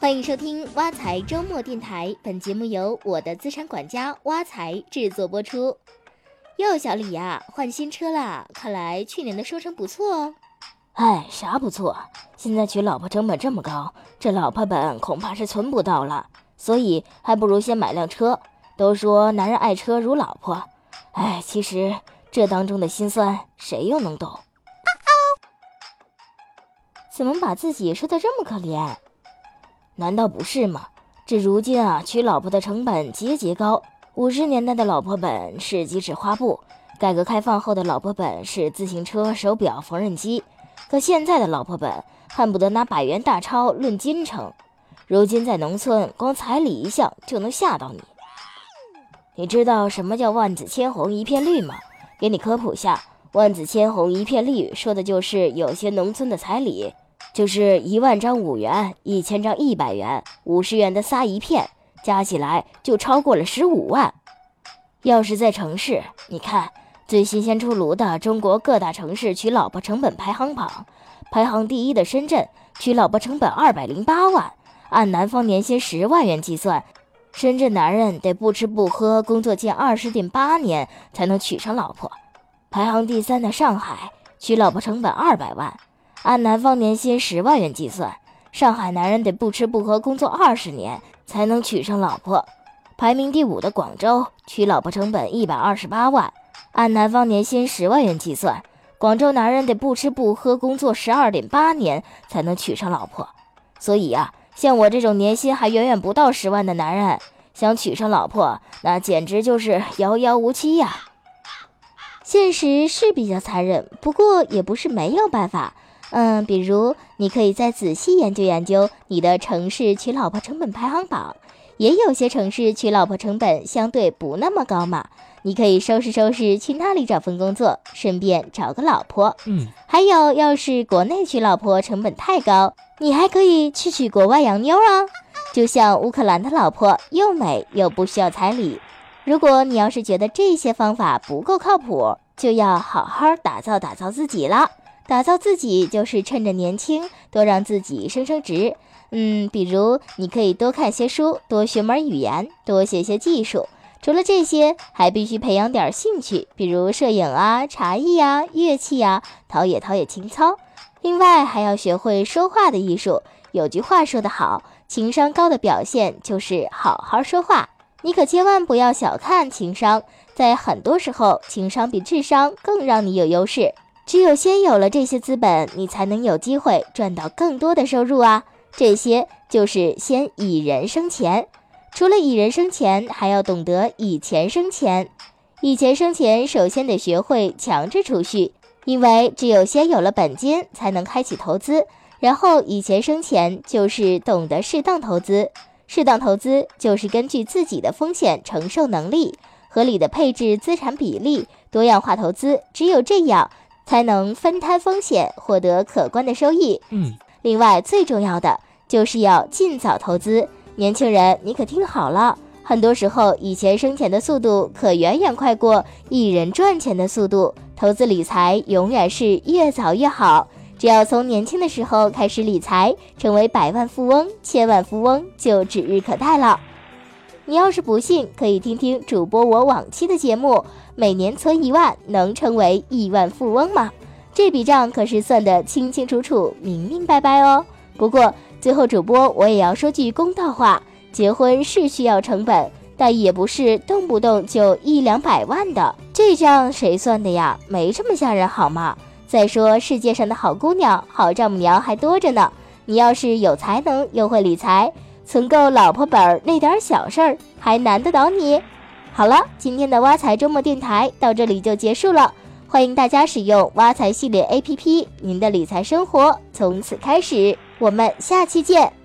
欢迎收听挖财周末电台，本节目由我的资产管家挖财制作播出。哟，小李呀，换新车啦！看来去年的收成不错哦。哎，啥不错？现在娶老婆成本这么高，这老婆本恐怕是存不到了，所以还不如先买辆车。都说男人爱车如老婆，哎，其实这当中的辛酸，谁又能懂？怎么把自己说的这么可怜？难道不是吗？这如今啊，娶老婆的成本节节高。五十年代的老婆本是几尺花布，改革开放后的老婆本是自行车、手表、缝纫机，可现在的老婆本恨不得拿百元大钞论斤称。如今在农村，光彩礼一项就能吓到你。你知道什么叫万紫千红一片绿吗？给你科普下，万紫千红一片绿说的就是有些农村的彩礼。就是一万张五元，一千张一百元，五十元的仨一片，加起来就超过了十五万。要是在城市，你看最新鲜出炉的中国各大城市娶老婆成本排行榜，排行第一的深圳娶老婆成本二百零八万，按男方年薪十万元计算，深圳男人得不吃不喝工作近二十点八年才能娶上老婆。排行第三的上海娶老婆成本二百万。按男方年薪十万元计算，上海男人得不吃不喝工作二十年才能娶上老婆。排名第五的广州，娶老婆成本一百二十八万，按男方年薪十万元计算，广州男人得不吃不喝工作十二点八年才能娶上老婆。所以啊，像我这种年薪还远远不到十万的男人，想娶上老婆，那简直就是遥遥无期呀。现实是比较残忍，不过也不是没有办法。嗯，比如你可以再仔细研究研究你的城市娶老婆成本排行榜，也有些城市娶老婆成本相对不那么高嘛。你可以收拾收拾去那里找份工作，顺便找个老婆。嗯，还有，要是国内娶老婆成本太高，你还可以去娶国外洋妞啊。就像乌克兰的老婆，又美又不需要彩礼。如果你要是觉得这些方法不够靠谱，就要好好打造打造自己了。打造自己就是趁着年轻，多让自己升升职。嗯，比如你可以多看些书，多学门语言，多学些技术。除了这些，还必须培养点兴趣，比如摄影啊、茶艺啊、乐器啊，陶冶陶冶情操。另外，还要学会说话的艺术。有句话说得好，情商高的表现就是好好说话。你可千万不要小看情商，在很多时候，情商比智商更让你有优势。只有先有了这些资本，你才能有机会赚到更多的收入啊！这些就是先以人生钱。除了以人生钱，还要懂得以钱生钱。以钱生钱，首先得学会强制储蓄，因为只有先有了本金，才能开启投资。然后以钱生钱，就是懂得适当投资。适当投资就是根据自己的风险承受能力，合理的配置资产比例，多样化投资。只有这样。才能分摊风险，获得可观的收益。嗯，另外最重要的就是要尽早投资。年轻人，你可听好了，很多时候以钱生钱的速度可远远快过一人赚钱的速度。投资理财永远是越早越好，只要从年轻的时候开始理财，成为百万富翁、千万富翁就指日可待了。你要是不信，可以听听主播我往期的节目。每年存一万，能成为亿万富翁吗？这笔账可是算得清清楚楚、明明白白哦。不过最后，主播我也要说句公道话：结婚是需要成本，但也不是动不动就一两百万的。这账谁算的呀？没这么吓人好吗？再说世界上的好姑娘、好丈母娘还多着呢。你要是有才能又会理财。存够老婆本儿那点小事儿还难得倒你？好了，今天的挖财周末电台到这里就结束了。欢迎大家使用挖财系列 APP，您的理财生活从此开始。我们下期见。